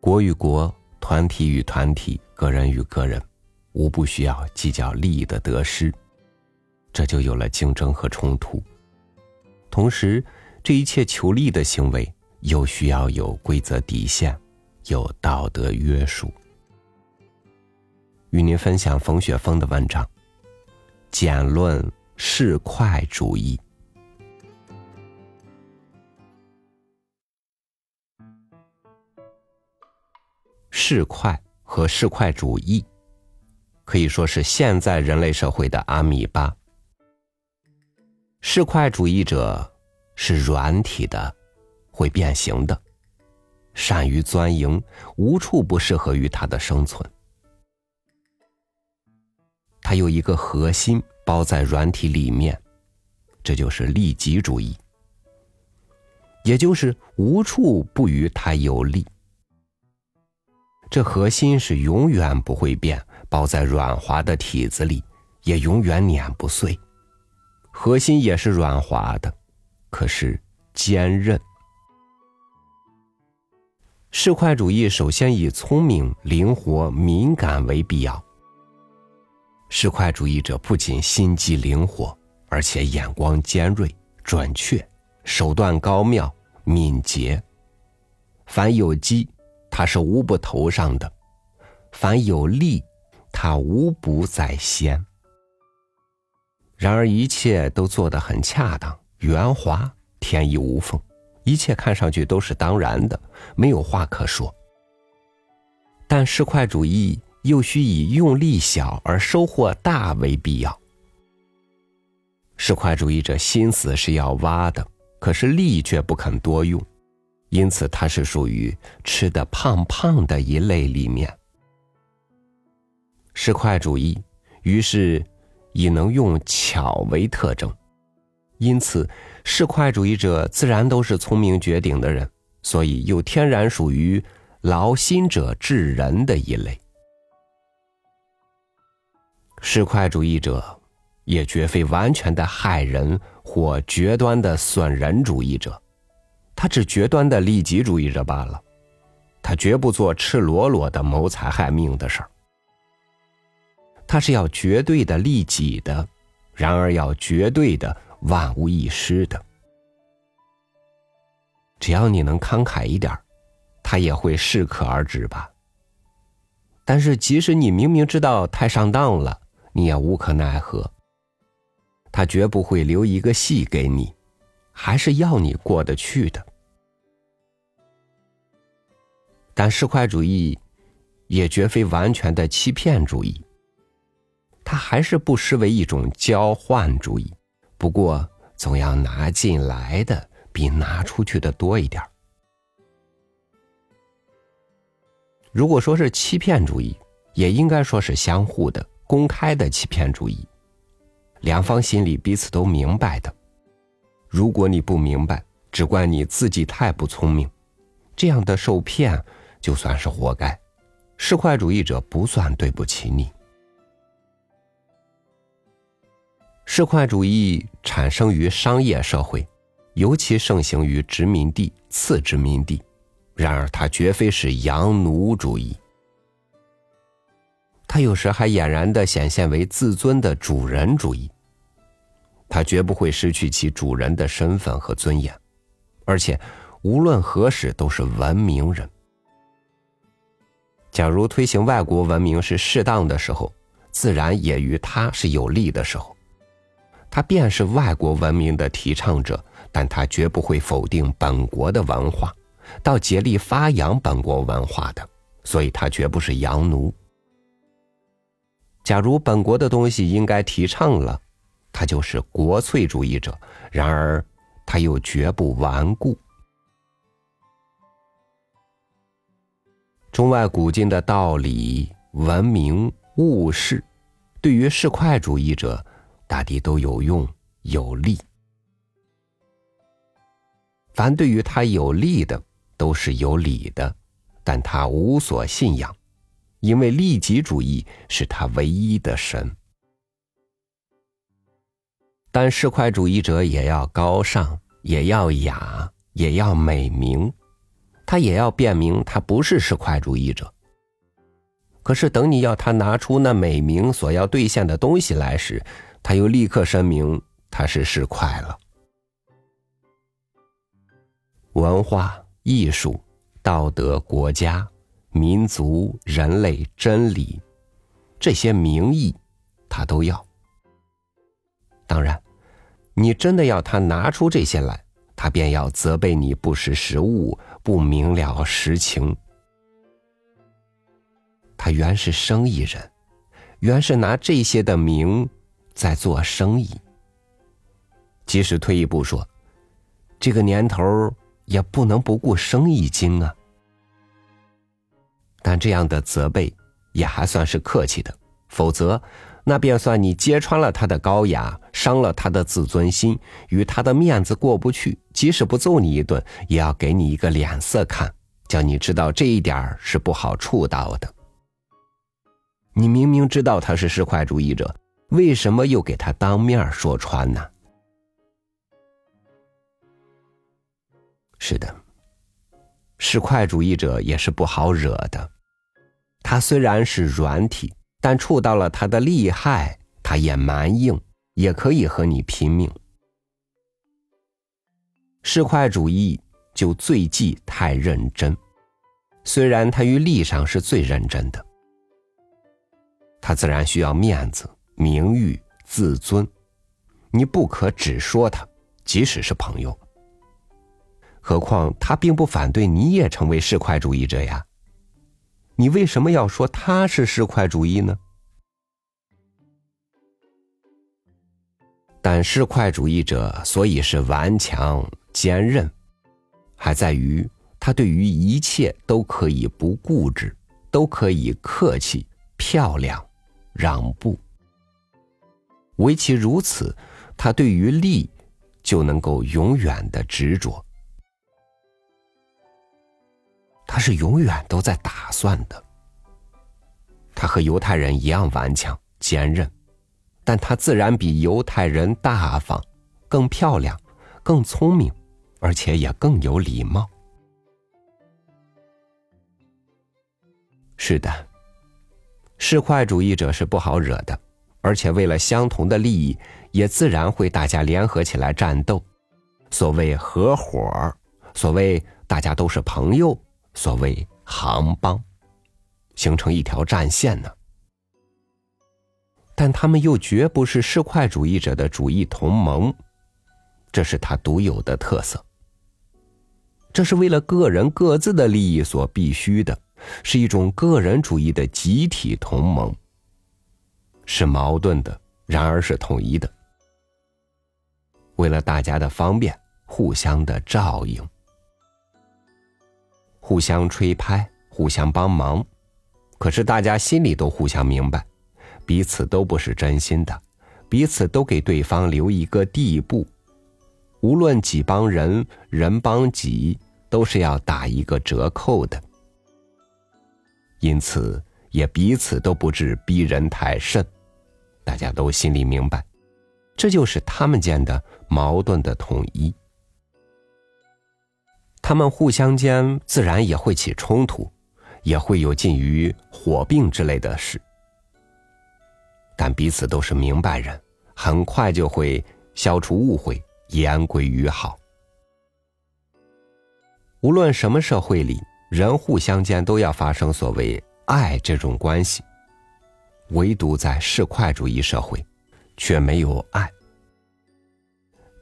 国与国、团体与团体、个人与个人，无不需要计较利益的得失，这就有了竞争和冲突。同时，这一切求利的行为又需要有规则底线，有道德约束。与您分享冯雪峰的文章《简论市侩主义》。市侩和市侩主义可以说是现在人类社会的阿米巴。市侩主义者是软体的，会变形的，善于钻营，无处不适合于它的生存。它有一个核心包在软体里面，这就是利己主义，也就是无处不与它有利。这核心是永远不会变，包在软滑的体子里，也永远碾不碎。核心也是软滑的，可是坚韧。市侩主义首先以聪明、灵活、敏感为必要。市侩主义者不仅心机灵活，而且眼光尖锐、准确，手段高妙、敏捷。凡有机，他是无不头上的；凡有利，他无不在先。然而一切都做得很恰当、圆滑、天衣无缝，一切看上去都是当然的，没有话可说。但市侩主义。又需以用力小而收获大为必要。市侩主义者心思是要挖的，可是力却不肯多用，因此它是属于吃的胖胖的一类里面。市侩主义于是以能用巧为特征，因此市侩主义者自然都是聪明绝顶的人，所以又天然属于劳心者治人的一类。市侩主义者，也绝非完全的害人或绝端的损人主义者，他只绝端的利己主义者罢了。他绝不做赤裸裸的谋财害命的事儿。他是要绝对的利己的，然而要绝对的万无一失的。只要你能慷慨一点他也会适可而止吧。但是，即使你明明知道太上当了，你也无可奈何。他绝不会留一个戏给你，还是要你过得去的。但市侩主义也绝非完全的欺骗主义，它还是不失为一种交换主义。不过，总要拿进来的比拿出去的多一点如果说是欺骗主义，也应该说是相互的。公开的欺骗主义，两方心里彼此都明白的。如果你不明白，只怪你自己太不聪明，这样的受骗就算是活该。市侩主义者不算对不起你。市侩主义产生于商业社会，尤其盛行于殖民地、次殖民地。然而，它绝非是洋奴主义。他有时还俨然的显现为自尊的主人主义。他绝不会失去其主人的身份和尊严，而且无论何时都是文明人。假如推行外国文明是适当的时候，自然也与他是有利的时候。他便是外国文明的提倡者，但他绝不会否定本国的文化，到竭力发扬本国文化的，所以他绝不是洋奴。假如本国的东西应该提倡了，他就是国粹主义者；然而，他又绝不顽固。中外古今的道理、文明、物事，对于市侩主义者，大抵都有用有利。凡对于他有利的，都是有理的，但他无所信仰。因为利己主义是他唯一的神，但市侩主义者也要高尚，也要雅，也要美名。他也要辩明他不是市侩主义者。可是等你要他拿出那美名所要兑现的东西来时，他又立刻声明他是市侩了。文化、艺术、道德、国家、民族、人类、真理，这些名义，他都要。当然，你真的要他拿出这些来，他便要责备你不识时务，不明了实情。他原是生意人，原是拿这些的名在做生意。即使退一步说，这个年头也不能不顾生意经啊。但这样的责备也还算是客气的，否则那便算你揭穿了他的高雅，伤了他的自尊心，与他的面子过不去。即使不揍你一顿，也要给你一个脸色看，叫你知道这一点是不好触到的。你明明知道他是市侩主义者，为什么又给他当面说穿呢？是的，市侩主义者也是不好惹的。他虽然是软体，但触到了他的利害，他也蛮硬，也可以和你拼命。市侩主义就最忌太认真，虽然他于利上是最认真的。他自然需要面子、名誉、自尊，你不可只说他，即使是朋友。何况他并不反对你也成为市侩主义者呀，你为什么要说他是市侩主义呢？但市侩主义者所以是顽强坚韧，还在于他对于一切都可以不固执，都可以客气漂亮。让步，唯其如此，他对于利就能够永远的执着。他是永远都在打算的。他和犹太人一样顽强坚韧，但他自然比犹太人大方、更漂亮、更聪明，而且也更有礼貌。是的。市侩主义者是不好惹的，而且为了相同的利益，也自然会大家联合起来战斗。所谓合伙，所谓大家都是朋友，所谓行帮，形成一条战线呢。但他们又绝不是市侩主义者的主义同盟，这是他独有的特色。这是为了个人各自的利益所必须的。是一种个人主义的集体同盟，是矛盾的，然而是统一的。为了大家的方便，互相的照应，互相吹拍，互相帮忙。可是大家心里都互相明白，彼此都不是真心的，彼此都给对方留一个地步。无论己帮人，人帮己，都是要打一个折扣的。因此，也彼此都不至逼人太甚，大家都心里明白，这就是他们间的矛盾的统一。他们互相间自然也会起冲突，也会有近于火并之类的事，但彼此都是明白人，很快就会消除误会，言归于好。无论什么社会里。人互相间都要发生所谓爱这种关系，唯独在市侩主义社会，却没有爱。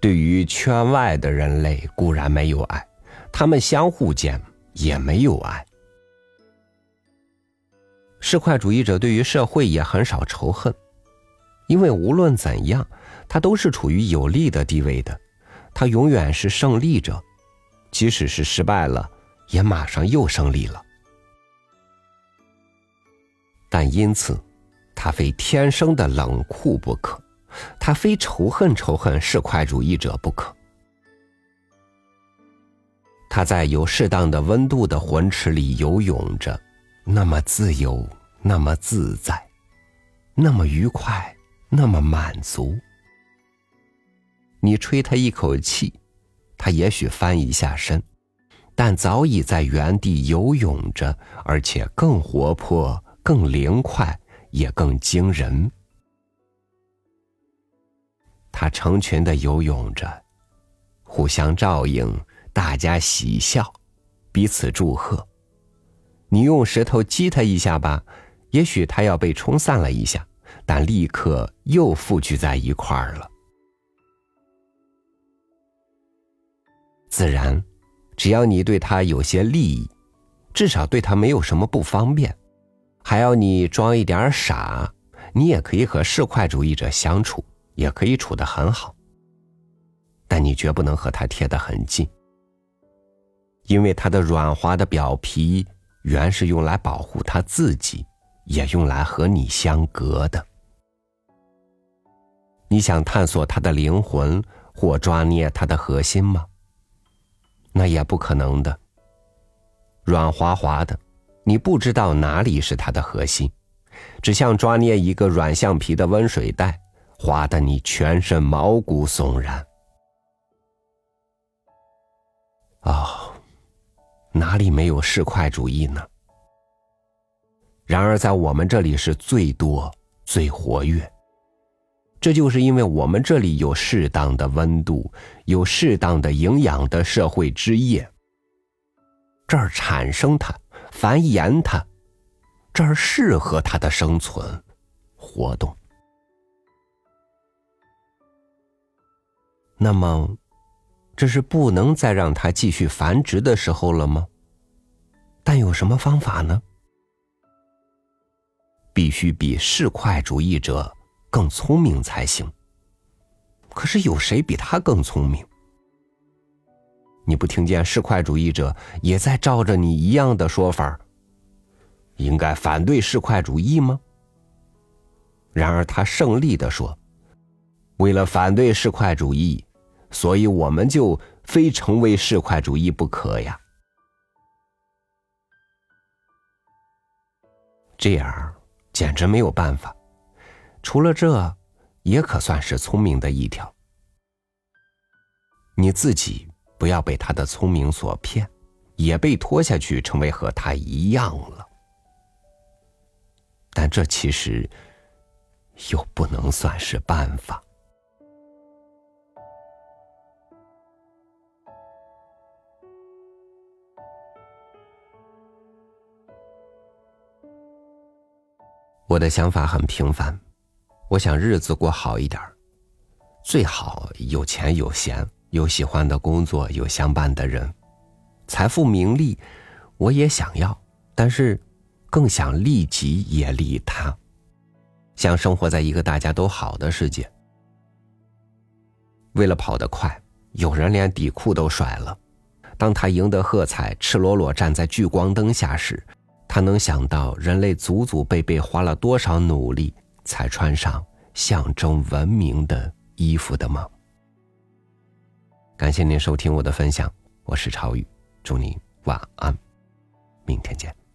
对于圈外的人类固然没有爱，他们相互间也没有爱。市侩主义者对于社会也很少仇恨，因为无论怎样，他都是处于有利的地位的，他永远是胜利者，即使是失败了。也马上又胜利了，但因此，他非天生的冷酷不可，他非仇恨仇恨市侩主义者不可。他在有适当的温度的浑池里游泳着，那么自由，那么自在，那么愉快，那么满足。你吹他一口气，他也许翻一下身。但早已在原地游泳着，而且更活泼、更灵快，也更惊人。它成群的游泳着，互相照应，大家喜笑，彼此祝贺。你用石头击他一下吧，也许他要被冲散了一下，但立刻又复聚在一块儿了。自然，只要你对他有些利益，至少对他没有什么不方便，还要你装一点傻，你也可以和市侩主义者相处，也可以处得很好。但你绝不能和他贴得很近，因为它的软滑的表皮原是用来保护它自己，也用来和你相隔的。你想探索它的灵魂或抓捏它的核心吗？那也不可能的。软滑滑的，你不知道哪里是它的核心，只像抓捏一个软橡皮的温水袋，滑得你全身毛骨悚然。哦，哪里没有市侩主义呢？然而在我们这里是最多、最活跃。这就是因为我们这里有适当的温度，有适当的营养的社会之液。这儿产生它，繁衍它，这儿适合它的生存活动。那么，这是不能再让它继续繁殖的时候了吗？但有什么方法呢？必须比市侩主义者。更聪明才行。可是有谁比他更聪明？你不听见市侩主义者也在照着你一样的说法应该反对市侩主义吗？然而他胜利的说：“为了反对市侩主义，所以我们就非成为市侩主义不可呀。”这样简直没有办法。除了这，也可算是聪明的一条。你自己不要被他的聪明所骗，也被拖下去成为和他一样了。但这其实又不能算是办法。我的想法很平凡。我想日子过好一点最好有钱有闲，有喜欢的工作，有相伴的人，财富名利，我也想要，但是更想利己也利他，想生活在一个大家都好的世界。为了跑得快，有人连底裤都甩了。当他赢得喝彩，赤裸裸站在聚光灯下时，他能想到人类祖祖辈辈花了多少努力。才穿上象征文明的衣服的吗？感谢您收听我的分享，我是朝宇，祝您晚安，明天见。